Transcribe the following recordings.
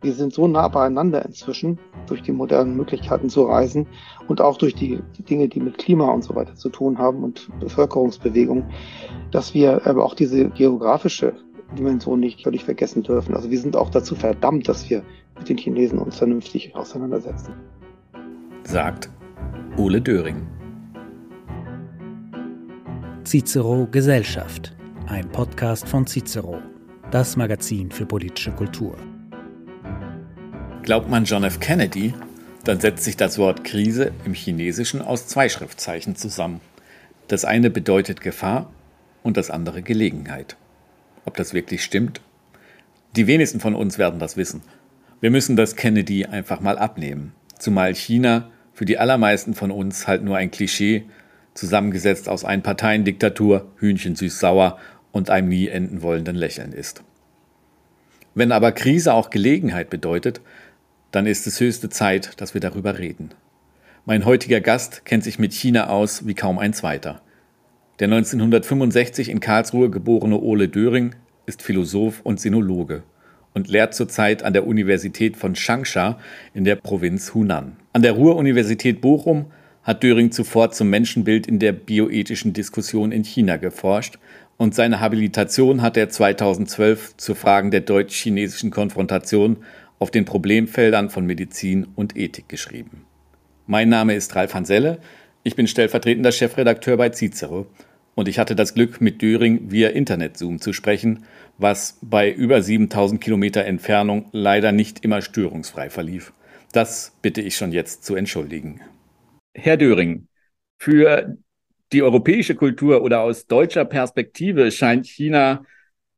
Wir sind so nah beieinander inzwischen durch die modernen Möglichkeiten zu reisen und auch durch die, die Dinge, die mit Klima und so weiter zu tun haben und Bevölkerungsbewegung, dass wir aber auch diese geografische Dimension nicht völlig vergessen dürfen. Also wir sind auch dazu verdammt, dass wir mit den Chinesen uns vernünftig auseinandersetzen. Sagt Ole Döring. Cicero Gesellschaft, ein Podcast von Cicero, das Magazin für politische Kultur. Glaubt man John F. Kennedy, dann setzt sich das Wort Krise im Chinesischen aus zwei Schriftzeichen zusammen. Das eine bedeutet Gefahr und das andere Gelegenheit. Ob das wirklich stimmt? Die wenigsten von uns werden das wissen. Wir müssen das Kennedy einfach mal abnehmen. Zumal China für die allermeisten von uns halt nur ein Klischee, zusammengesetzt aus Einparteiendiktatur, Hühnchen süß-sauer und einem nie enden wollenden Lächeln ist. Wenn aber Krise auch Gelegenheit bedeutet, dann ist es höchste Zeit, dass wir darüber reden. Mein heutiger Gast kennt sich mit China aus wie kaum ein zweiter. Der 1965 in Karlsruhe geborene Ole Döring ist Philosoph und Sinologe und lehrt zurzeit an der Universität von Changsha in der Provinz Hunan. An der Ruhr-Universität Bochum hat Döring zuvor zum Menschenbild in der bioethischen Diskussion in China geforscht und seine Habilitation hat er 2012 zu Fragen der deutsch-chinesischen Konfrontation auf den Problemfeldern von Medizin und Ethik geschrieben. Mein Name ist Ralf Hanselle, ich bin stellvertretender Chefredakteur bei Cicero und ich hatte das Glück, mit Döring via Internet-Zoom zu sprechen, was bei über 7000 Kilometer Entfernung leider nicht immer störungsfrei verlief. Das bitte ich schon jetzt zu entschuldigen. Herr Döring, für die europäische Kultur oder aus deutscher Perspektive scheint China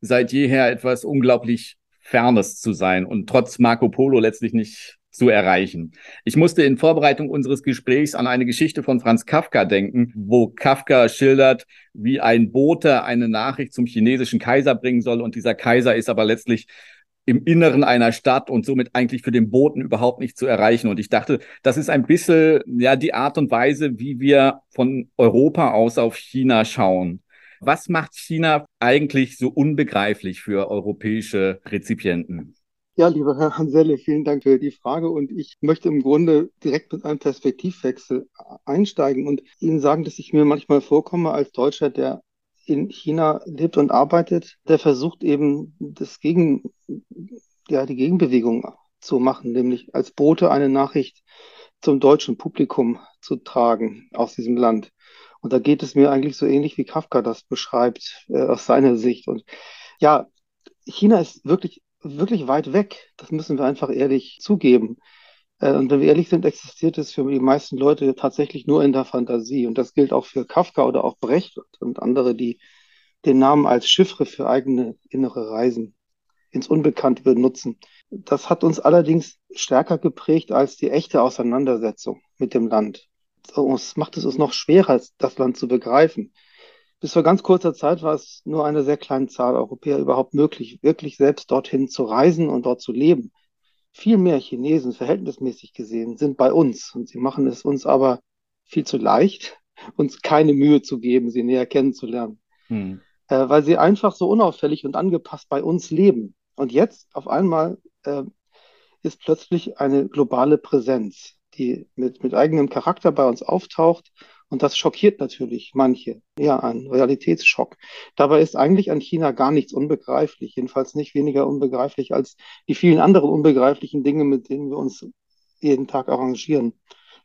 seit jeher etwas unglaublich Fernes zu sein und trotz Marco Polo letztlich nicht zu erreichen. Ich musste in Vorbereitung unseres Gesprächs an eine Geschichte von Franz Kafka denken, wo Kafka schildert, wie ein Bote eine Nachricht zum chinesischen Kaiser bringen soll und dieser Kaiser ist aber letztlich im Inneren einer Stadt und somit eigentlich für den Boten überhaupt nicht zu erreichen. Und ich dachte, das ist ein bisschen ja die Art und Weise, wie wir von Europa aus auf China schauen. Was macht China eigentlich so unbegreiflich für europäische Rezipienten? Ja, lieber Herr Hanselle, vielen Dank für die Frage. Und ich möchte im Grunde direkt mit einem Perspektivwechsel einsteigen und Ihnen sagen, dass ich mir manchmal vorkomme als Deutscher, der in China lebt und arbeitet, der versucht eben das Gegen, ja, die Gegenbewegung zu machen, nämlich als Bote eine Nachricht zum deutschen Publikum zu tragen aus diesem Land. Und da geht es mir eigentlich so ähnlich, wie Kafka das beschreibt, äh, aus seiner Sicht. Und ja, China ist wirklich, wirklich weit weg. Das müssen wir einfach ehrlich zugeben. Äh, und wenn wir ehrlich sind, existiert es für die meisten Leute tatsächlich nur in der Fantasie. Und das gilt auch für Kafka oder auch Brecht und andere, die den Namen als Chiffre für eigene innere Reisen ins Unbekannte benutzen. Das hat uns allerdings stärker geprägt als die echte Auseinandersetzung mit dem Land es macht es uns noch schwerer, das Land zu begreifen. Bis vor ganz kurzer Zeit war es nur eine sehr kleine Zahl Europäer überhaupt möglich, wirklich selbst dorthin zu reisen und dort zu leben. Viel mehr Chinesen, verhältnismäßig gesehen, sind bei uns und sie machen es uns aber viel zu leicht, uns keine Mühe zu geben, sie näher kennenzulernen, hm. äh, weil sie einfach so unauffällig und angepasst bei uns leben. Und jetzt auf einmal äh, ist plötzlich eine globale Präsenz die mit, mit eigenem Charakter bei uns auftaucht. Und das schockiert natürlich manche. Ja, ein Realitätsschock. Dabei ist eigentlich an China gar nichts unbegreiflich. Jedenfalls nicht weniger unbegreiflich als die vielen anderen unbegreiflichen Dinge, mit denen wir uns jeden Tag arrangieren.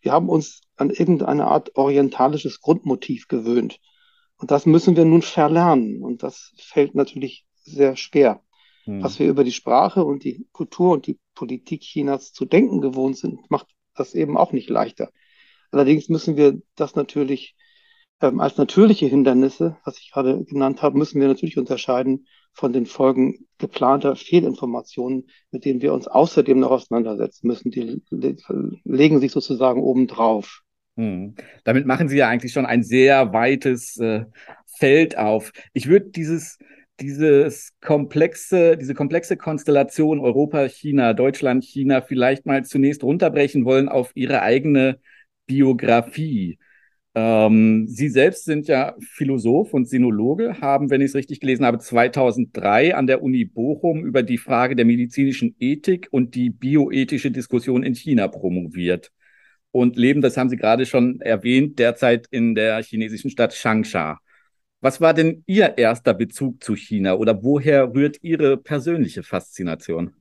Wir haben uns an irgendeine Art orientalisches Grundmotiv gewöhnt. Und das müssen wir nun verlernen. Und das fällt natürlich sehr schwer. Hm. Was wir über die Sprache und die Kultur und die Politik Chinas zu denken gewohnt sind, macht das eben auch nicht leichter. Allerdings müssen wir das natürlich ähm, als natürliche Hindernisse, was ich gerade genannt habe, müssen wir natürlich unterscheiden von den Folgen geplanter Fehlinformationen, mit denen wir uns außerdem noch auseinandersetzen müssen. Die legen sich sozusagen obendrauf. Hm. Damit machen Sie ja eigentlich schon ein sehr weites äh, Feld auf. Ich würde dieses dieses komplexe, diese komplexe Konstellation Europa, China, Deutschland, China vielleicht mal zunächst runterbrechen wollen auf ihre eigene Biografie. Ähm, Sie selbst sind ja Philosoph und Sinologe, haben, wenn ich es richtig gelesen habe, 2003 an der Uni Bochum über die Frage der medizinischen Ethik und die bioethische Diskussion in China promoviert und leben, das haben Sie gerade schon erwähnt, derzeit in der chinesischen Stadt Changsha. Was war denn Ihr erster Bezug zu China oder woher rührt Ihre persönliche Faszination?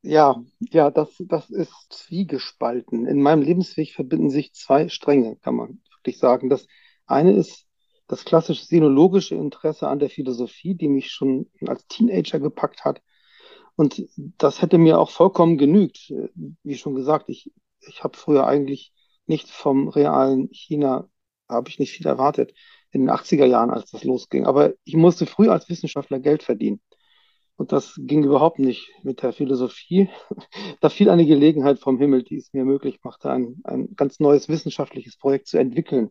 Ja, ja, das, das ist zwiegespalten. In meinem Lebensweg verbinden sich zwei Stränge, kann man wirklich sagen. Das eine ist das klassische sinologische Interesse an der Philosophie, die mich schon als Teenager gepackt hat. Und das hätte mir auch vollkommen genügt. Wie schon gesagt, ich, ich habe früher eigentlich nicht vom realen China, habe ich nicht viel erwartet in den 80er Jahren, als das losging. Aber ich musste früh als Wissenschaftler Geld verdienen. Und das ging überhaupt nicht mit der Philosophie. Da fiel eine Gelegenheit vom Himmel, die es mir möglich machte, ein, ein ganz neues wissenschaftliches Projekt zu entwickeln.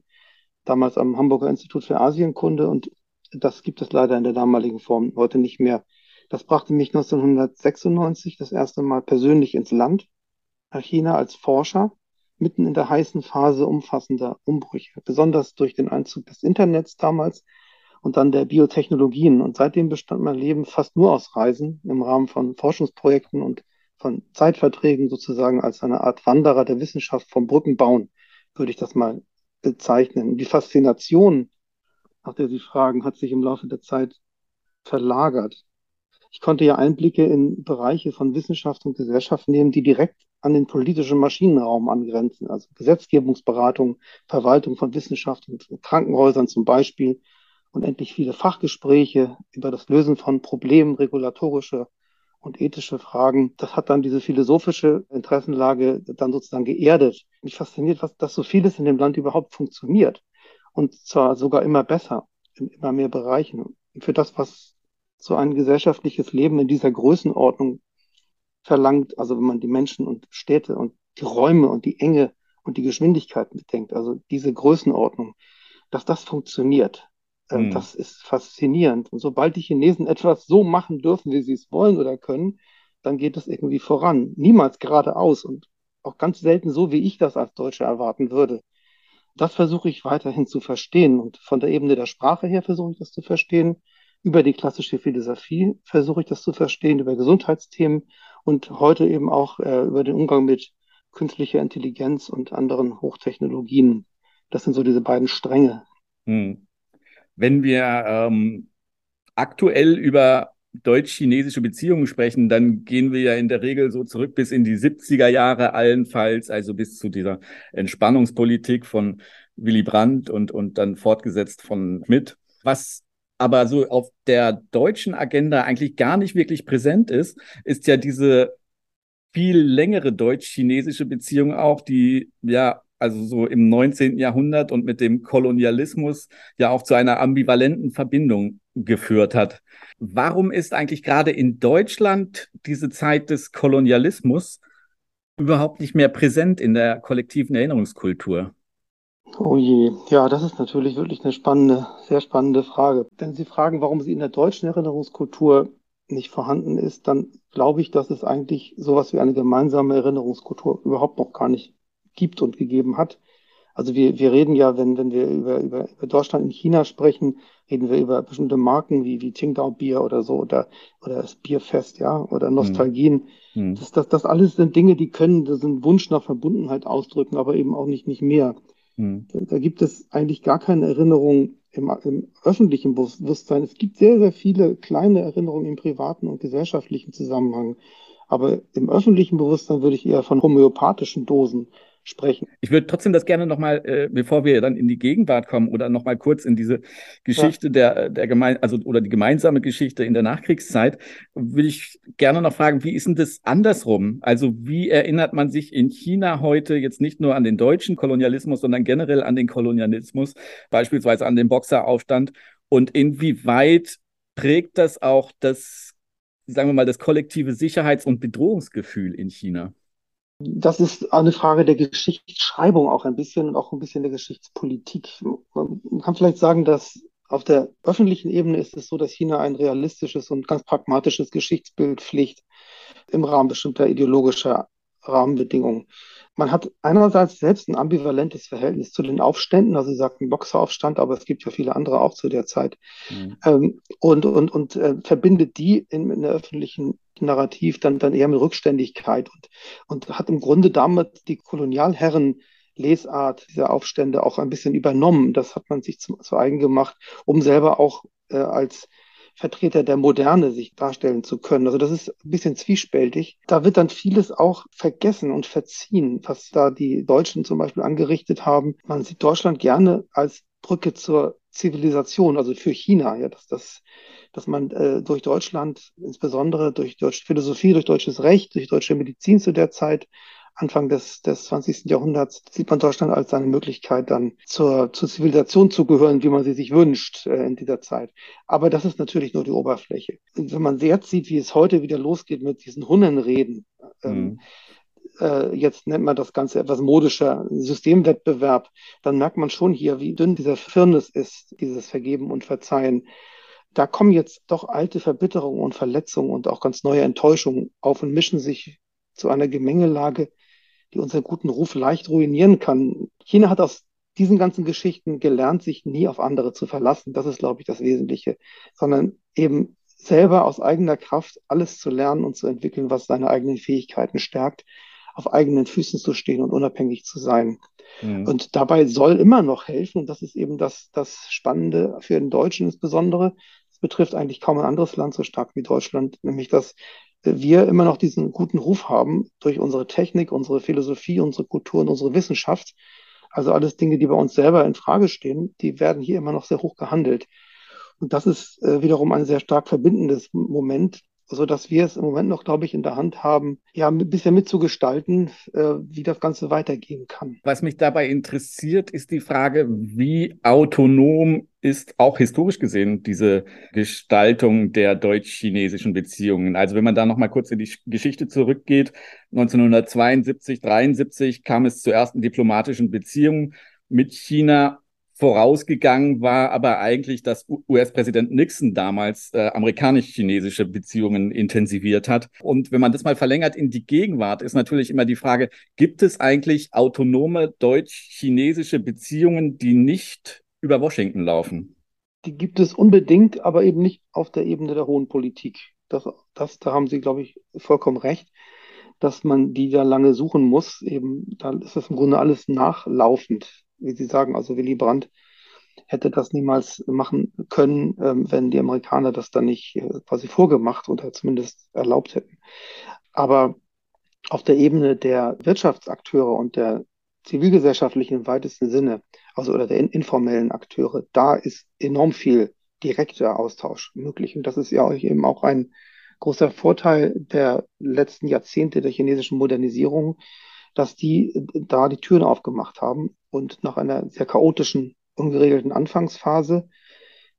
Damals am Hamburger Institut für Asienkunde. Und das gibt es leider in der damaligen Form heute nicht mehr. Das brachte mich 1996 das erste Mal persönlich ins Land, nach China als Forscher, mitten in der heißen Phase umfassender Umbrüche. Besonders durch den Einzug des Internets damals und dann der Biotechnologien. Und seitdem bestand mein Leben fast nur aus Reisen im Rahmen von Forschungsprojekten und von Zeitverträgen sozusagen als eine Art Wanderer der Wissenschaft vom Brückenbauen, würde ich das mal bezeichnen. Die Faszination, nach der Sie fragen, hat sich im Laufe der Zeit verlagert. Ich konnte ja Einblicke in Bereiche von Wissenschaft und Gesellschaft nehmen, die direkt an den politischen Maschinenraum angrenzen, also Gesetzgebungsberatung, Verwaltung von Wissenschaft und Krankenhäusern zum Beispiel und endlich viele Fachgespräche über das Lösen von Problemen, regulatorische und ethische Fragen. Das hat dann diese philosophische Interessenlage dann sozusagen geerdet. Mich fasziniert, was, dass so vieles in dem Land überhaupt funktioniert. Und zwar sogar immer besser, in immer mehr Bereichen. Und für das, was so ein gesellschaftliches Leben in dieser Größenordnung verlangt, also wenn man die Menschen und Städte und die Räume und die Enge und die Geschwindigkeiten bedenkt, also diese Größenordnung, dass das funktioniert, Mhm. Das ist faszinierend. Und sobald die Chinesen etwas so machen dürfen, wie sie es wollen oder können, dann geht es irgendwie voran. Niemals geradeaus und auch ganz selten so, wie ich das als Deutscher erwarten würde. Das versuche ich weiterhin zu verstehen. Und von der Ebene der Sprache her versuche ich das zu verstehen. Über die klassische Philosophie versuche ich das zu verstehen, über Gesundheitsthemen und heute eben auch äh, über den Umgang mit künstlicher Intelligenz und anderen Hochtechnologien. Das sind so diese beiden Stränge. Hm. Wenn wir ähm, aktuell über deutsch-chinesische Beziehungen sprechen, dann gehen wir ja in der Regel so zurück bis in die 70er Jahre allenfalls, also bis zu dieser Entspannungspolitik von Willy Brandt und, und dann fortgesetzt von Schmidt. Was aber so auf der deutschen Agenda eigentlich gar nicht wirklich präsent ist, ist ja diese viel längere deutsch-chinesische Beziehung auch, die ja also so im 19. Jahrhundert und mit dem Kolonialismus ja auch zu einer ambivalenten Verbindung geführt hat. Warum ist eigentlich gerade in Deutschland diese Zeit des Kolonialismus überhaupt nicht mehr präsent in der kollektiven Erinnerungskultur? Oh je, ja, das ist natürlich wirklich eine spannende, sehr spannende Frage. Wenn Sie fragen, warum sie in der deutschen Erinnerungskultur nicht vorhanden ist, dann glaube ich, dass es eigentlich sowas wie eine gemeinsame Erinnerungskultur überhaupt noch gar nicht gibt und gegeben hat. Also wir, wir reden ja, wenn, wenn wir über, über, über Deutschland in China sprechen, reden wir über bestimmte Marken wie, wie Qingdao Bier oder so oder, oder das Bierfest, ja, oder hm. Nostalgien. Mhm. Das, das, das alles sind Dinge, die können das sind Wunsch nach Verbundenheit ausdrücken, aber eben auch nicht, nicht mehr. Mhm. Da, gibt es eigentlich gar keine Erinnerung im, im öffentlichen Bewusstsein. Es gibt sehr, sehr viele kleine Erinnerungen im privaten und gesellschaftlichen Zusammenhang. Aber im öffentlichen Bewusstsein würde ich eher von homöopathischen Dosen sprechen. Ich würde trotzdem das gerne nochmal, äh, bevor wir dann in die Gegenwart kommen oder nochmal kurz in diese Geschichte ja. der, der gemein, also oder die gemeinsame Geschichte in der Nachkriegszeit, will ich gerne noch fragen, wie ist denn das andersrum? Also wie erinnert man sich in China heute jetzt nicht nur an den deutschen Kolonialismus, sondern generell an den Kolonialismus, beispielsweise an den Boxeraufstand und inwieweit prägt das auch das, sagen wir mal, das kollektive Sicherheits- und Bedrohungsgefühl in China? Das ist eine Frage der Geschichtsschreibung auch ein bisschen und auch ein bisschen der Geschichtspolitik. Man kann vielleicht sagen, dass auf der öffentlichen Ebene ist es so, dass China ein realistisches und ganz pragmatisches Geschichtsbild pflegt im Rahmen bestimmter ideologischer Rahmenbedingungen. Man hat einerseits selbst ein ambivalentes Verhältnis zu den Aufständen, also Sie sagten Boxeraufstand, aber es gibt ja viele andere auch zu der Zeit, mhm. ähm, und, und, und äh, verbindet die in, in der öffentlichen Narrativ dann, dann eher mit Rückständigkeit und, und hat im Grunde damit die Kolonialherren Lesart dieser Aufstände auch ein bisschen übernommen. Das hat man sich zu, zu eigen gemacht, um selber auch äh, als Vertreter der Moderne sich darstellen zu können. Also das ist ein bisschen zwiespältig. Da wird dann vieles auch vergessen und verziehen, was da die Deutschen zum Beispiel angerichtet haben. Man sieht Deutschland gerne als Brücke zur Zivilisation, also für China, ja, dass das dass man äh, durch Deutschland, insbesondere durch deutsche Philosophie, durch deutsches Recht, durch deutsche Medizin zu der Zeit, Anfang des, des 20. Jahrhunderts sieht man Deutschland als eine Möglichkeit, dann zur, zur Zivilisation zu gehören, wie man sie sich wünscht äh, in dieser Zeit. Aber das ist natürlich nur die Oberfläche. Und wenn man jetzt sieht, wie es heute wieder losgeht mit diesen Hunnenreden, ähm, mhm. äh, jetzt nennt man das Ganze etwas modischer Systemwettbewerb, dann merkt man schon hier, wie dünn dieser Firnis ist, dieses Vergeben und Verzeihen da kommen jetzt doch alte Verbitterungen und Verletzungen und auch ganz neue Enttäuschungen auf und mischen sich zu einer Gemengelage, die unseren guten Ruf leicht ruinieren kann. China hat aus diesen ganzen Geschichten gelernt, sich nie auf andere zu verlassen. Das ist, glaube ich, das Wesentliche, sondern eben selber aus eigener Kraft alles zu lernen und zu entwickeln, was seine eigenen Fähigkeiten stärkt, auf eigenen Füßen zu stehen und unabhängig zu sein. Mhm. Und dabei soll immer noch helfen, und das ist eben das, das Spannende für den Deutschen insbesondere, das betrifft eigentlich kaum ein anderes Land so stark wie Deutschland, nämlich dass wir immer noch diesen guten Ruf haben durch unsere Technik, unsere Philosophie, unsere Kultur und unsere Wissenschaft. Also alles Dinge, die bei uns selber in Frage stehen, die werden hier immer noch sehr hoch gehandelt. Und das ist äh, wiederum ein sehr stark verbindendes Moment, so dass wir es im Moment noch, glaube ich, in der Hand haben, ja, ein bisschen mitzugestalten, äh, wie das Ganze weitergehen kann. Was mich dabei interessiert, ist die Frage, wie autonom ist auch historisch gesehen diese Gestaltung der deutsch-chinesischen Beziehungen. Also wenn man da noch mal kurz in die Geschichte zurückgeht, 1972, 73 kam es zu ersten diplomatischen Beziehungen mit China Vorausgegangen war aber eigentlich, dass US-Präsident Nixon damals äh, amerikanisch-chinesische Beziehungen intensiviert hat. Und wenn man das mal verlängert in die Gegenwart, ist natürlich immer die Frage, gibt es eigentlich autonome deutsch-chinesische Beziehungen, die nicht über Washington laufen? Die gibt es unbedingt, aber eben nicht auf der Ebene der hohen Politik. Das, das, da haben Sie, glaube ich, vollkommen recht, dass man die da lange suchen muss. Eben, da ist das im Grunde alles nachlaufend wie Sie sagen, also Willy Brandt hätte das niemals machen können, ähm, wenn die Amerikaner das dann nicht äh, quasi vorgemacht oder zumindest erlaubt hätten. Aber auf der Ebene der Wirtschaftsakteure und der zivilgesellschaftlichen im weitesten Sinne, also oder der informellen Akteure, da ist enorm viel direkter Austausch möglich. Und das ist ja eben auch ein großer Vorteil der letzten Jahrzehnte der chinesischen Modernisierung, dass die äh, da die Türen aufgemacht haben und nach einer sehr chaotischen, ungeregelten Anfangsphase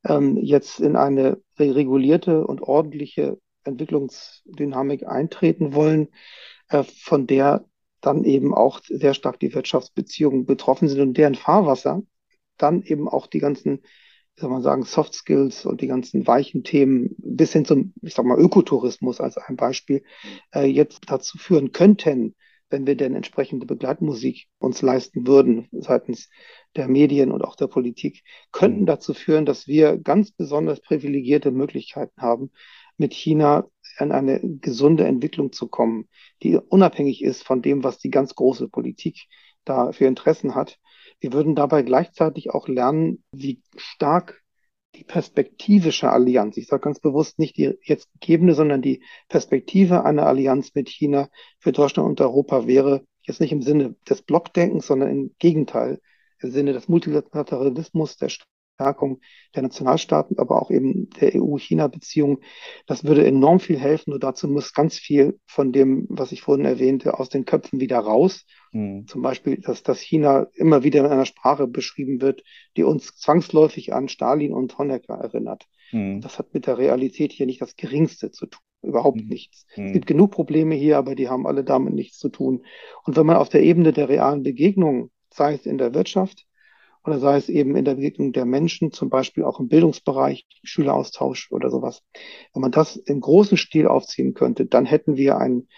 ähm, jetzt in eine regulierte und ordentliche Entwicklungsdynamik eintreten wollen, äh, von der dann eben auch sehr stark die Wirtschaftsbeziehungen betroffen sind und deren Fahrwasser dann eben auch die ganzen, wie soll man sagen, Soft Skills und die ganzen weichen Themen bis hin zum, ich sag mal, Ökotourismus als ein Beispiel, äh, jetzt dazu führen könnten, wenn wir denn entsprechende Begleitmusik uns leisten würden seitens der Medien und auch der Politik, könnten mhm. dazu führen, dass wir ganz besonders privilegierte Möglichkeiten haben, mit China an eine gesunde Entwicklung zu kommen, die unabhängig ist von dem, was die ganz große Politik da für Interessen hat. Wir würden dabei gleichzeitig auch lernen, wie stark die perspektivische Allianz, ich sage ganz bewusst nicht die jetzt gegebene, sondern die Perspektive einer Allianz mit China für Deutschland und Europa wäre, jetzt nicht im Sinne des Blockdenkens, sondern im Gegenteil, im Sinne des Multilateralismus, der Stärkung der Nationalstaaten, aber auch eben der EU-China-Beziehung. Das würde enorm viel helfen. Nur dazu muss ganz viel von dem, was ich vorhin erwähnte, aus den Köpfen wieder raus. Mhm. Zum Beispiel, dass, dass China immer wieder in einer Sprache beschrieben wird, die uns zwangsläufig an Stalin und Honecker erinnert. Mhm. Das hat mit der Realität hier nicht das Geringste zu tun. Überhaupt mhm. nichts. Es hm. gibt genug Probleme hier, aber die haben alle damit nichts zu tun. Und wenn man auf der Ebene der realen Begegnungen, sei es in der Wirtschaft, oder sei es eben in der Begegnung der Menschen, zum Beispiel auch im Bildungsbereich, Schüleraustausch oder sowas. Wenn man das im großen Stil aufziehen könnte, dann hätten wir ein,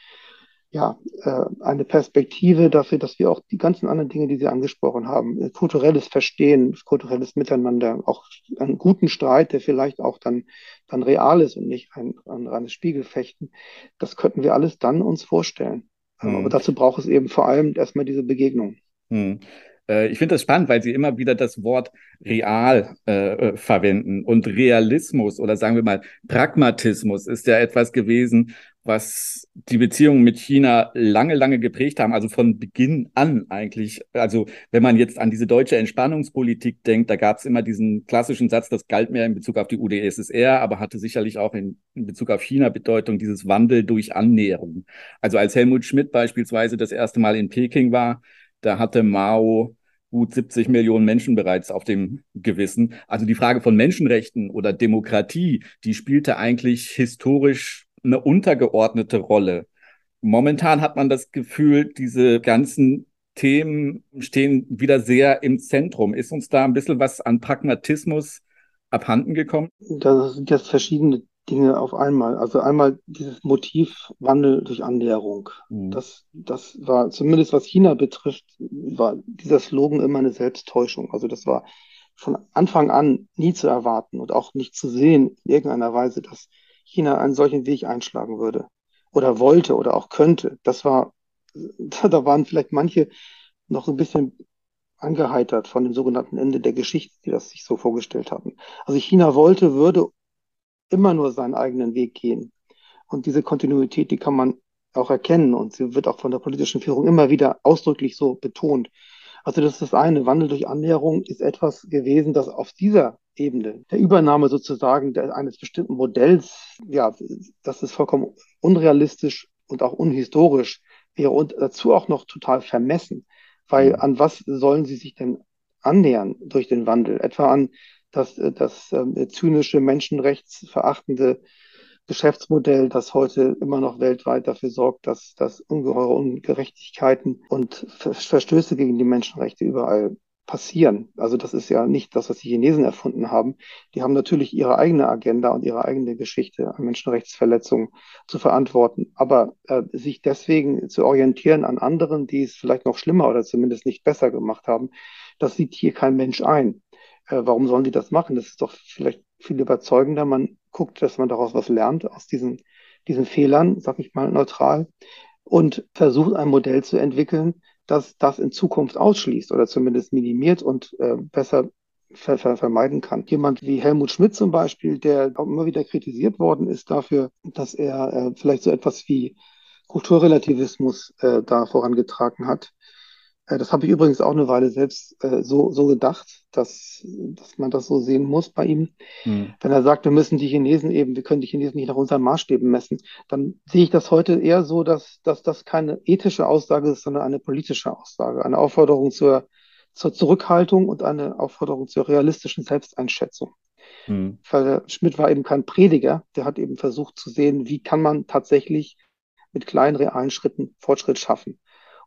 ja, äh, eine Perspektive dafür, dass wir auch die ganzen anderen Dinge, die Sie angesprochen haben, äh, kulturelles Verstehen, kulturelles Miteinander, auch einen guten Streit, der vielleicht auch dann, dann real ist und nicht ein, ein reines Spiegelfechten, das könnten wir alles dann uns vorstellen. Mhm. Aber dazu braucht es eben vor allem erstmal diese Begegnung. Mhm. Ich finde das spannend, weil Sie immer wieder das Wort real äh, verwenden und Realismus oder sagen wir mal Pragmatismus ist ja etwas gewesen, was die Beziehungen mit China lange, lange geprägt haben, also von Beginn an eigentlich. Also wenn man jetzt an diese deutsche Entspannungspolitik denkt, da gab es immer diesen klassischen Satz, das galt mehr in Bezug auf die UdSSR, aber hatte sicherlich auch in, in Bezug auf China Bedeutung, dieses Wandel durch Annäherung. Also als Helmut Schmidt beispielsweise das erste Mal in Peking war, da hatte Mao gut 70 Millionen Menschen bereits auf dem Gewissen. Also die Frage von Menschenrechten oder Demokratie, die spielte eigentlich historisch eine untergeordnete Rolle. Momentan hat man das Gefühl, diese ganzen Themen stehen wieder sehr im Zentrum. Ist uns da ein bisschen was an Pragmatismus abhanden gekommen? Das sind jetzt verschiedene Dinge auf einmal. Also einmal dieses Motiv Wandel durch Annäherung. Mhm. Das, das war zumindest was China betrifft, war dieser Slogan immer eine Selbsttäuschung. Also das war von Anfang an nie zu erwarten und auch nicht zu sehen in irgendeiner Weise, dass China einen solchen Weg einschlagen würde oder wollte oder auch könnte. Das war, da waren vielleicht manche noch ein bisschen angeheitert von dem sogenannten Ende der Geschichte, die das sich so vorgestellt hatten. Also China wollte, würde immer nur seinen eigenen Weg gehen. Und diese Kontinuität, die kann man auch erkennen und sie wird auch von der politischen Führung immer wieder ausdrücklich so betont. Also das ist das eine. Wandel durch Annäherung ist etwas gewesen, das auf dieser Ebene der Übernahme sozusagen eines bestimmten Modells, ja, das ist vollkommen unrealistisch und auch unhistorisch wäre und dazu auch noch total vermessen. Weil mhm. an was sollen sie sich denn annähern durch den Wandel? Etwa an das, das äh, zynische, menschenrechtsverachtende Geschäftsmodell, das heute immer noch weltweit dafür sorgt, dass, dass ungeheure Ungerechtigkeiten und Verstöße gegen die Menschenrechte überall passieren. Also das ist ja nicht das, was die Chinesen erfunden haben. Die haben natürlich ihre eigene Agenda und ihre eigene Geschichte an Menschenrechtsverletzungen zu verantworten. Aber äh, sich deswegen zu orientieren an anderen, die es vielleicht noch schlimmer oder zumindest nicht besser gemacht haben, das sieht hier kein Mensch ein. Äh, warum sollen die das machen? Das ist doch vielleicht viel überzeugender. Man guckt, dass man daraus was lernt, aus diesen, diesen Fehlern, sag ich mal neutral, und versucht ein Modell zu entwickeln, das das in Zukunft ausschließt oder zumindest minimiert und äh, besser ver ver vermeiden kann. Jemand wie Helmut Schmidt zum Beispiel, der auch immer wieder kritisiert worden ist dafür, dass er äh, vielleicht so etwas wie Kulturrelativismus äh, da vorangetragen hat. Äh, das habe ich übrigens auch eine Weile selbst äh, so, so gedacht, dass, dass man das so sehen muss bei ihm. Hm. Wenn er sagt, wir müssen die Chinesen eben, wir können die Chinesen nicht nach unseren Maßstäben messen, dann sehe ich das heute eher so, dass, dass das keine ethische Aussage ist, sondern eine politische Aussage, eine Aufforderung zur, zur Zurückhaltung und eine Aufforderung zur realistischen Selbsteinschätzung. Hm. Weil Schmidt war eben kein Prediger, der hat eben versucht zu sehen, wie kann man tatsächlich mit kleinen realen Schritten Fortschritt schaffen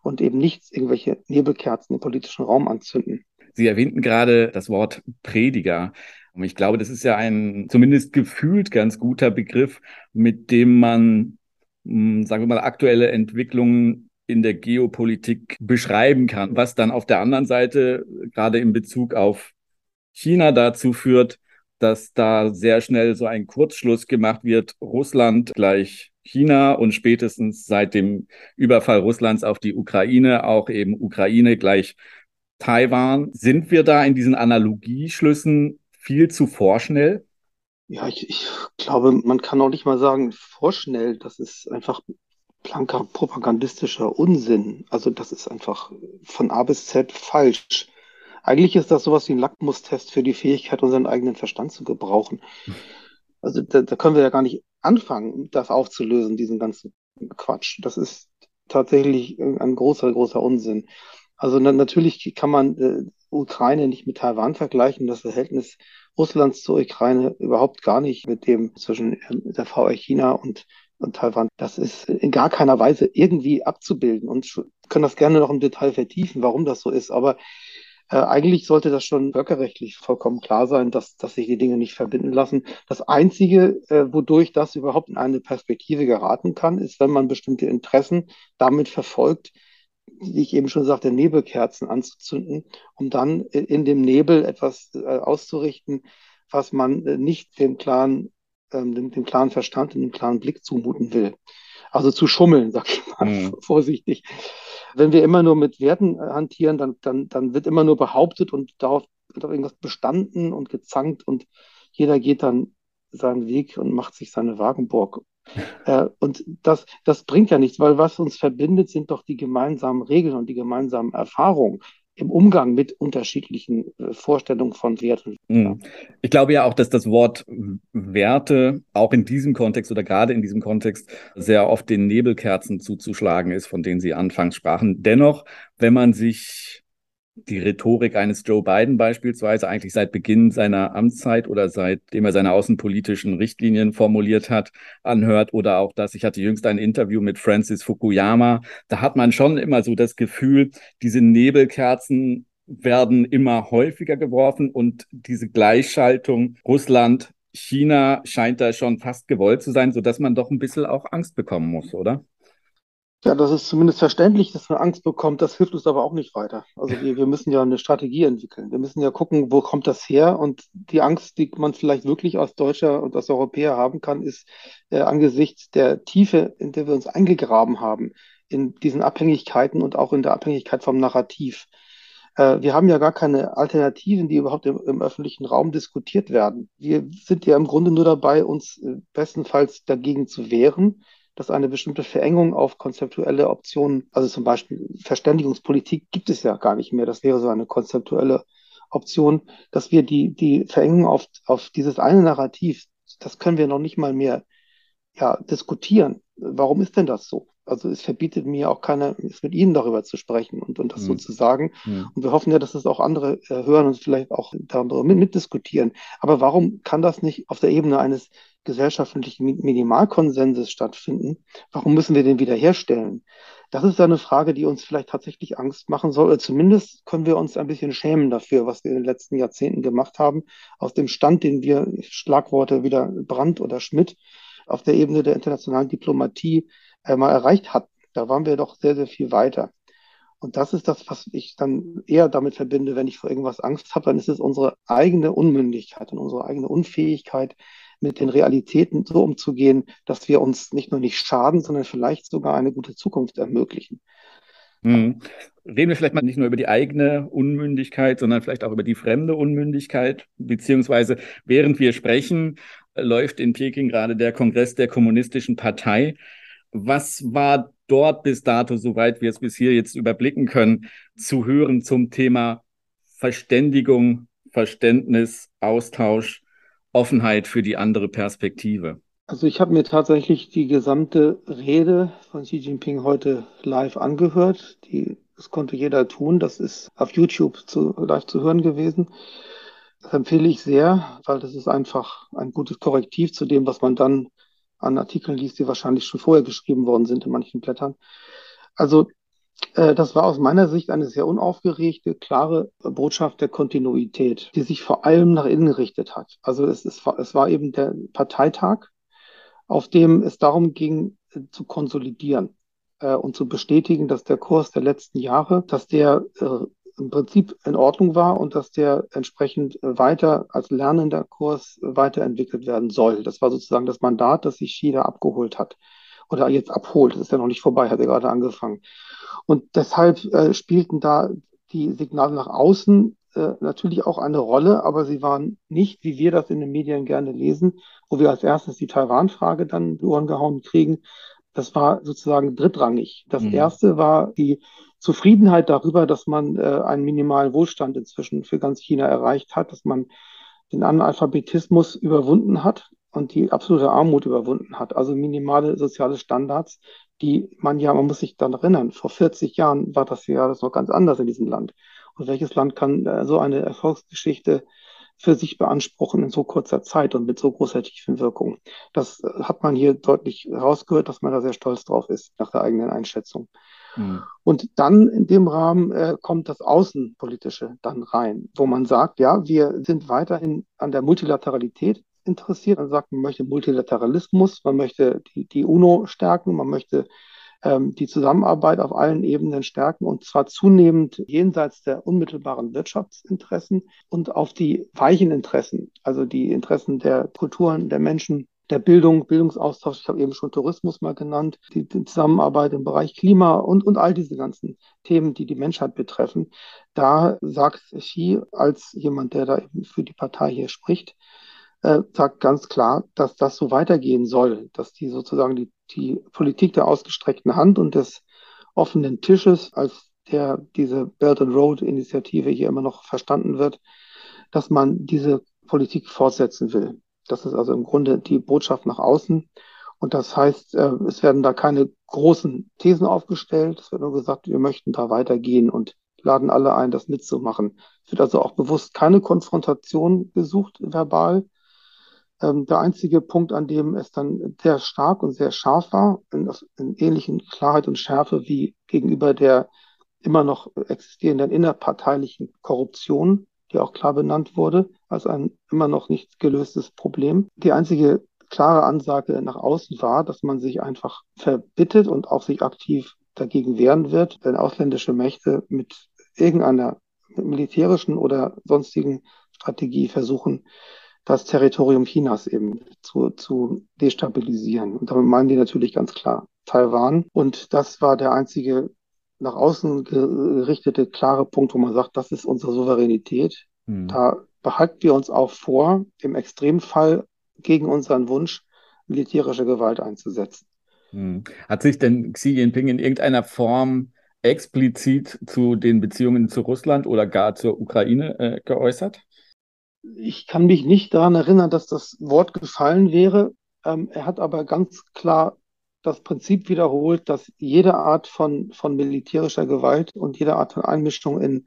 und eben nicht irgendwelche Nebelkerzen im politischen Raum anzünden. Sie erwähnten gerade das Wort Prediger. Und ich glaube, das ist ja ein zumindest gefühlt ganz guter Begriff, mit dem man, hm, sagen wir mal, aktuelle Entwicklungen in der Geopolitik beschreiben kann, was dann auf der anderen Seite gerade in Bezug auf China dazu führt, dass da sehr schnell so ein Kurzschluss gemacht wird, Russland gleich China und spätestens seit dem Überfall Russlands auf die Ukraine auch eben Ukraine gleich Taiwan. Sind wir da in diesen Analogieschlüssen viel zu vorschnell? Ja, ich, ich glaube, man kann auch nicht mal sagen vorschnell. Das ist einfach blanker propagandistischer Unsinn. Also das ist einfach von A bis Z falsch. Eigentlich ist das sowas wie ein Lackmustest für die Fähigkeit, unseren eigenen Verstand zu gebrauchen. Also da, da können wir ja gar nicht anfangen, das aufzulösen, diesen ganzen Quatsch. Das ist tatsächlich ein großer, großer Unsinn. Also na, natürlich kann man äh, Ukraine nicht mit Taiwan vergleichen. Das Verhältnis Russlands zur Ukraine überhaupt gar nicht mit dem zwischen äh, der VR China und, und Taiwan. Das ist in gar keiner Weise irgendwie abzubilden und können das gerne noch im Detail vertiefen, warum das so ist. Aber Äh, eigentlich sollte das schon völkerrechtlich vollkommen klar sein, dass, dass sich die Dinge nicht verbinden lassen. Das Einzige, äh, wodurch das überhaupt in eine Perspektive geraten kann, ist, wenn man bestimmte Interessen damit verfolgt, wie ich eben schon sagte, Nebelkerzen anzuzünden, um dann in dem Nebel etwas äh, auszurichten, was man äh, nicht dem klaren, ähm, dem, dem klaren Verstand und dem klaren Blick zumuten will. Also zu schummeln, sag ich mal mhm. vorsichtig. Wenn wir immer nur mit Werten äh, hantieren, dann, dann, dann wird immer nur behauptet und darauf wird auf irgendwas bestanden und gezankt und jeder geht dann seinen Weg und macht sich seine Wagenburg. äh, und das, das bringt ja nichts, weil was uns verbindet, sind doch die gemeinsamen Regeln und die gemeinsamen Erfahrungen im Umgang mit unterschiedlichen äh, Vorstellungen von Werten. Mhm. Ich glaube ja auch, dass das Wort Werte auch in diesem Kontext oder gerade in diesem Kontext sehr oft den Nebelkerzen zuzuschlagen ist, von denen Sie anfangs sprachen. Dennoch, wenn man sich die Rhetorik eines Joe Biden beispielsweise eigentlich seit Beginn seiner Amtszeit oder seitdem er seine außenpolitischen Richtlinien formuliert hat, anhört oder auch das, ich hatte jüngst ein Interview mit Francis Fukuyama, da hat man schon immer so das Gefühl, diese Nebelkerzen werden immer häufiger geworfen und diese Gleichschaltung Russland, China scheint da schon fast gewollt zu sein, sodass man doch ein bisschen auch Angst bekommen muss, oder? Ja, das ist zumindest verständlich, dass man Angst bekommt. Das hilft uns aber auch nicht weiter. Also wir, wir müssen ja eine Strategie entwickeln. Wir müssen ja gucken, wo kommt das her? Und die Angst, die man vielleicht wirklich als Deutscher und als Europäer haben kann, ist äh, angesichts der Tiefe, in der wir uns eingegraben haben, in diesen Abhängigkeiten und auch in der Abhängigkeit vom Narrativ. Äh, wir haben ja gar keine Alternativen, die überhaupt im, im, öffentlichen Raum diskutiert werden. Wir sind ja im Grunde nur dabei, uns äh, bestenfalls dagegen zu wehren dass eine bestimmte Verengung auf konzeptuelle Optionen, also zum Beispiel Verständigungspolitik gibt es ja gar nicht mehr. Das wäre so eine konzeptuelle Option, dass wir die, die Verengung auf, auf dieses eine Narrativ, das können wir noch nicht mal mehr ja, diskutieren. Warum ist denn das so? Also es verbietet mir auch keiner, es mit Ihnen darüber zu sprechen und, und das mhm. so zu sagen. Mhm. Und wir hoffen ja, dass es auch andere äh, hören und vielleicht auch darüber mit, mitdiskutieren. Aber warum kann das nicht auf der Ebene eines gesellschaftlichen Minimalkonsenses stattfinden? Warum müssen wir den wiederherstellen? Das ist eine Frage, die uns vielleicht tatsächlich Angst machen soll. Zumindest können wir uns ein bisschen schämen dafür, was wir in den letzten Jahrzehnten gemacht haben. Aus dem Stand, den wir, Schlagworte wieder Brandt oder Schmidt, auf der Ebene der internationalen Diplomatie äh, mal erreicht hatten. Da waren wir doch sehr, sehr viel weiter. Und das ist das, was ich dann eher damit verbinde, wenn ich vor irgendwas Angst habe, dann ist es unsere eigene Unmündigkeit und unsere eigene Unfähigkeit, mit den Realitäten so umzugehen, dass wir uns nicht nur nicht schaden, sondern vielleicht sogar eine gute Zukunft ermöglichen. Mhm. Reden wir vielleicht mal nicht nur über die eigene Unmündigkeit, sondern vielleicht auch über die fremde Unmündigkeit, beziehungsweise während wir sprechen, läuft in Peking gerade der Kongress der Kommunistischen Partei. Was war dort bis dato, soweit wir es bis hier jetzt überblicken können, zu hören zum Thema Verständigung, Verständnis, Austausch, Offenheit für die andere Perspektive? Also ich habe mir tatsächlich die gesamte Rede von Xi Jinping heute live angehört. Die, das konnte jeder tun. Das ist auf YouTube zu, live zu hören gewesen. Das empfehle ich sehr, weil das ist einfach ein gutes Korrektiv zu dem, was man dann an Artikeln liest, die wahrscheinlich schon vorher geschrieben worden sind in manchen Blättern. Also das war aus meiner Sicht eine sehr unaufgeregte, klare Botschaft der Kontinuität, die sich vor allem nach innen gerichtet hat. Also es, ist, es war eben der Parteitag, auf dem es darum ging, äh, zu konsolidieren äh, und zu bestätigen, dass der Kurs der letzten Jahre, dass der äh, im Prinzip in Ordnung war und dass der entsprechend weiter als lernender Kurs weiterentwickelt werden soll. Das war sozusagen das Mandat, das sich China abgeholt hat oder jetzt abholt. Das ist ja noch nicht vorbei, hat er gerade angefangen. Und deshalb äh, spielten da die Signale nach außen äh, natürlich auch eine Rolle, aber sie waren nicht, wie wir das in den Medien gerne lesen, wo wir als erstes die Taiwan-Frage dann die Ohren gehauen kriegen. Das war sozusagen drittrangig. Das mhm. erste war die Zufriedenheit darüber, dass man äh, einen minimalen Wohlstand inzwischen für ganz China erreicht hat, dass man den Analphabetismus überwunden hat und die absolute Armut überwunden hat. Also minimale soziale Standards, die man ja, man muss sich dann erinnern, vor 40 Jahren war das ja das noch ganz anders in diesem Land. Und welches Land kann äh, so eine Erfolgsgeschichte für sich beanspruchen in so kurzer Zeit und mit so großer Tiefenwirkung. Das äh, hat man hier deutlich herausgehört, dass man da sehr stolz drauf ist, nach der eigenen Einschätzung. Mhm. Und dann in dem Rahmen äh, kommt das Außenpolitische dann rein, wo man sagt, ja, wir sind weiterhin an der Multilateralität interessiert. Man sagt, man möchte Multilateralismus, man möchte die, die UNO stärken, man möchte ähm, die Zusammenarbeit auf allen Ebenen stärken und zwar zunehmend jenseits der unmittelbaren Wirtschaftsinteressen und auf die weichen Interessen, also die Interessen der Kulturen, der Menschen, der Bildung, Bildungsaustausch, ich habe eben schon Tourismus mal genannt, die, die, Zusammenarbeit im Bereich Klima und, und all diese ganzen Themen, die die Menschheit betreffen. Da sagt Xi als jemand, der da eben für die Partei hier spricht, äh, sagt ganz klar, dass das so weitergehen soll, dass die sozusagen die, die Politik der ausgestreckten Hand und des offenen Tisches, als der diese Belt and Road Initiative hier immer noch verstanden wird, dass man diese Politik fortsetzen will. Das ist also im Grunde die Botschaft nach außen. Und das heißt, äh, es werden da keine großen Thesen aufgestellt. Es wird nur gesagt, wir möchten da weitergehen und laden alle ein, das mitzumachen. Es wird also auch bewusst keine Konfrontation gesucht, verbal. Ähm, der einzige Punkt, an dem es dann sehr stark und sehr scharf war, in, in ähnlichen Klarheit und Schärfe wie gegenüber der immer noch existierenden innerparteilichen Korruption, die auch klar benannt wurde, als ein immer noch nicht gelöstes Problem. Die einzige klare Ansage nach außen war, dass man sich einfach verbittet und auch sich aktiv dagegen wehren wird, wenn ausländische Mächte mit irgendeiner militärischen oder sonstigen Strategie versuchen, das Territorium Chinas eben zu, zu destabilisieren. Und damit meinen die natürlich ganz klar Taiwan. Und das war der einzige nach außen gerichtete klare Punkt, wo man sagt, das ist unsere Souveränität. Mhm. Da behalten wir uns auch vor, im Extremfall gegen unseren Wunsch militärische Gewalt einzusetzen. Mhm. Hat sich denn Xi Jinping in irgendeiner Form explizit zu den Beziehungen zu Russland oder gar zur Ukraine äh, geäußert? Ich kann mich nicht daran erinnern, dass das Wort gefallen wäre. Ähm, er hat aber ganz klar das Prinzip wiederholt, dass jede Art von, von militärischer Gewalt und jede Art von Einmischung in,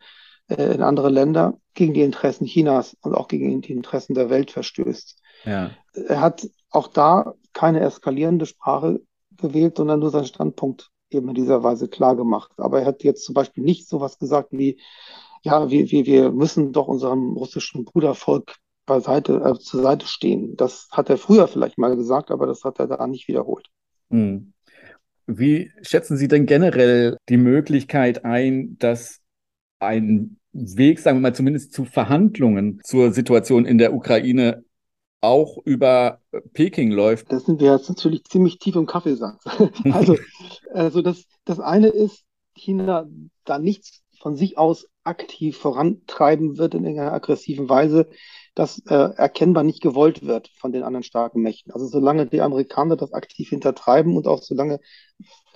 äh, in andere Länder gegen die Interessen Chinas und auch gegen die Interessen der Welt verstößt. Ja. Er hat auch da keine eskalierende Sprache gewählt, sondern nur seinen Standpunkt eben in dieser Weise klar gemacht. Aber er hat jetzt zum Beispiel nicht so was gesagt wie, ja, wir, wir, wir müssen doch unserem russischen Brudervolk beiseite, äh, zur Seite stehen. Das hat er früher vielleicht mal gesagt, aber das hat er da nicht wiederholt. Hm. Wie schätzen Sie denn generell die Möglichkeit ein, dass ein Weg, sagen wir mal, zumindest zu Verhandlungen zur Situation in der Ukraine auch über Peking läuft? Da sind wir jetzt natürlich ziemlich tief im Kaffeesatz. also, also das, das eine ist, China da nichts von sich aus aktiv vorantreiben wird in irgendeiner aggressiven Weise, das äh, erkennbar nicht gewollt wird von den anderen starken Mächten. Also solange die Amerikaner das aktiv hintertreiben und auch solange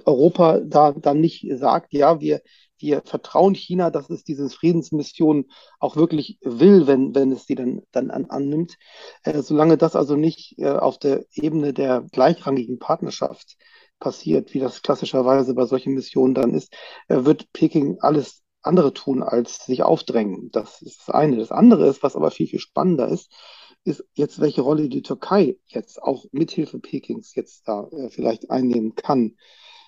Europa da dann nicht sagt, ja, wir, wir vertrauen China, dass es diese Friedensmission auch wirklich will, wenn, wenn es sie dann, dann an, annimmt. Äh, solange das also nicht äh, auf der Ebene der gleichrangigen Partnerschaft passiert, wie das klassischerweise bei solchen Missionen dann ist, äh, wird Peking alles andere tun, als sich aufdrängen. Das ist das eine. Das andere ist, was aber viel, viel spannender ist, ist jetzt, welche Rolle die Türkei jetzt auch mithilfe Pekings jetzt da äh, vielleicht einnehmen kann.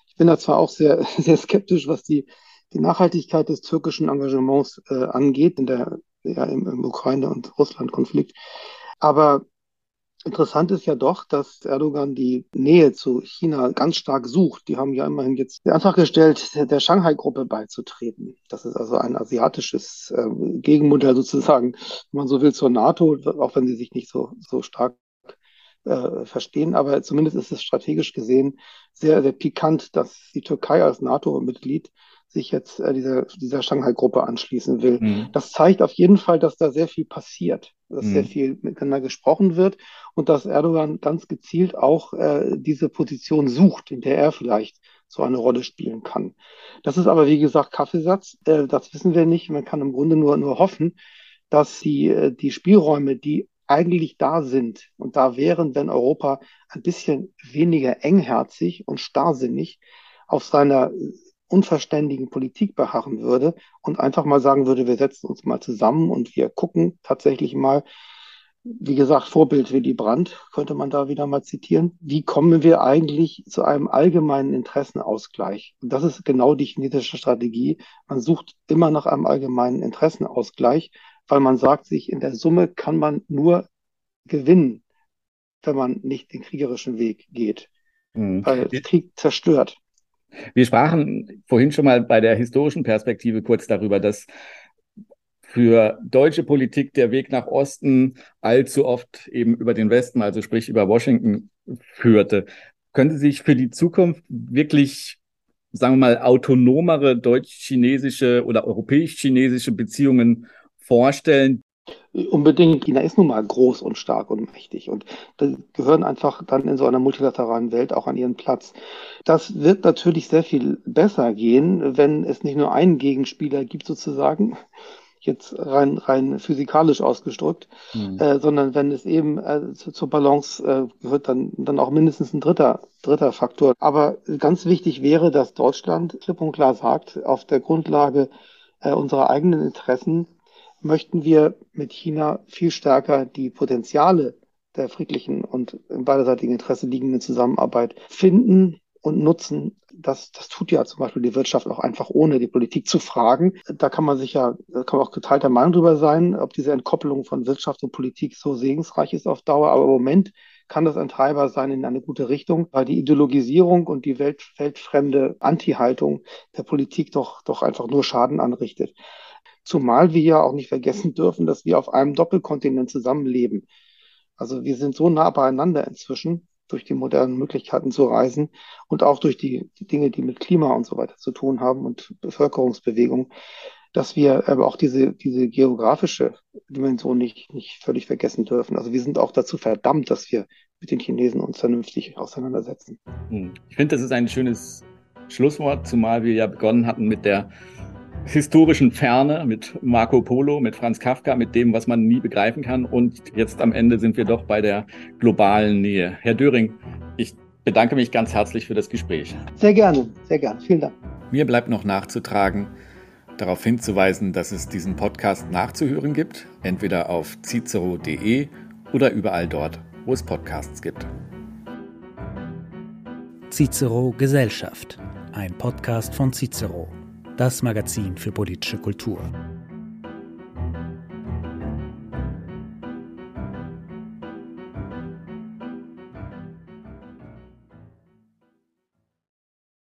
Ich bin da zwar auch sehr, sehr skeptisch, was die, die Nachhaltigkeit des türkischen Engagements äh, angeht in der, ja, im, im Ukraine- und Russland-Konflikt. Aber Interessant ist ja doch, dass Erdogan die Nähe zu China ganz stark sucht. Die haben ja immerhin jetzt den Antrag gestellt, der Shanghai-Gruppe beizutreten. Das ist also ein asiatisches äh, Gegenmodell sozusagen, wenn man so will, zur NATO, auch wenn sie sich nicht so, so stark äh, verstehen. Aber zumindest ist es strategisch gesehen sehr, sehr pikant, dass die Türkei als NATO-Mitglied sich jetzt äh, dieser, dieser Shanghai-Gruppe anschließen will. Mhm. Das zeigt auf jeden Fall, dass da sehr viel passiert, dass mhm. sehr viel miteinander gesprochen wird und dass Erdogan ganz gezielt auch äh, diese Position sucht, in der er vielleicht so eine Rolle spielen kann. Das ist aber, wie gesagt, Kaffeesatz. Äh, das wissen wir nicht. Man kann im Grunde nur, nur hoffen, dass die, äh, die Spielräume, die eigentlich da sind und da wären, wenn Europa ein bisschen weniger engherzig und starrsinnig auf seiner unverständigen Politik beharren würde und einfach mal sagen würde, wir setzen uns mal zusammen und wir gucken tatsächlich mal, wie gesagt, Vorbild Willy Brandt könnte man da wieder mal zitieren. Wie kommen wir eigentlich zu einem allgemeinen Interessenausgleich? Und das ist genau die chinesische Strategie. Man sucht immer nach einem allgemeinen Interessenausgleich, weil man sagt sich, in der Summe kann man nur gewinnen, wenn man nicht den kriegerischen Weg geht. Mhm. Weil Krieg zerstört. Wir sprachen vorhin schon mal bei der historischen Perspektive kurz darüber, dass für deutsche Politik der Weg nach Osten allzu oft eben über den Westen, also sprich über Washington führte. Könnte sich für die Zukunft wirklich, sagen wir mal, autonomere deutsch-chinesische oder europäisch-chinesische Beziehungen vorstellen, Unbedingt. China ist nun mal groß und stark und mächtig und gehören einfach dann in so einer multilateralen Welt auch an ihren Platz. Das wird natürlich sehr viel besser gehen, wenn es nicht nur einen Gegenspieler gibt sozusagen, jetzt rein, rein physikalisch ausgedrückt, mhm. äh, sondern wenn es eben äh, zu, zur Balance äh, gehört, dann, dann auch mindestens ein dritter, dritter Faktor. Aber ganz wichtig wäre, dass Deutschland klipp und klar sagt, auf der Grundlage äh, unserer eigenen Interessen möchten wir mit China viel stärker die Potenziale der friedlichen und im beiderseitigen Interesse liegenden Zusammenarbeit finden und nutzen. Das, das tut ja zum Beispiel die Wirtschaft auch einfach ohne die Politik zu fragen. Da kann man sich ja, da kann man auch geteilter Meinung drüber sein, ob diese Entkoppelung von Wirtschaft und Politik so segensreich ist auf Dauer. Aber im Moment kann das ein Treiber sein in eine gute Richtung, weil die Ideologisierung und die welt, weltfremde Anti-Haltung der Politik doch, doch einfach nur Schaden anrichtet. Zumal wir ja auch nicht vergessen dürfen, dass wir auf einem Doppelkontinent zusammenleben. Also wir sind so nah beieinander inzwischen durch die modernen Möglichkeiten zu reisen und auch durch die, die Dinge, die mit Klima und so weiter zu tun haben und Bevölkerungsbewegung, dass wir aber auch diese, diese geografische Dimension nicht, nicht völlig vergessen dürfen. Also wir sind auch dazu verdammt, dass wir mit den Chinesen uns vernünftig auseinandersetzen. Hm. Ich finde, das ist ein schönes Schlusswort, zumal wir ja begonnen hatten mit der historischen Ferne mit Marco Polo, mit Franz Kafka, mit dem, was man nie begreifen kann. Und jetzt am Ende sind wir doch bei der globalen Nähe. Herr Döring, ich bedanke mich ganz herzlich für das Gespräch. Sehr gerne, sehr gerne. Vielen Dank. Mir bleibt noch nachzutragen, darauf hinzuweisen, dass es diesen Podcast nachzuhören gibt, entweder auf cicero.de oder überall dort, wo es Podcasts gibt. Cicero Gesellschaft, ein Podcast von Cicero das Magazin für politische Kultur.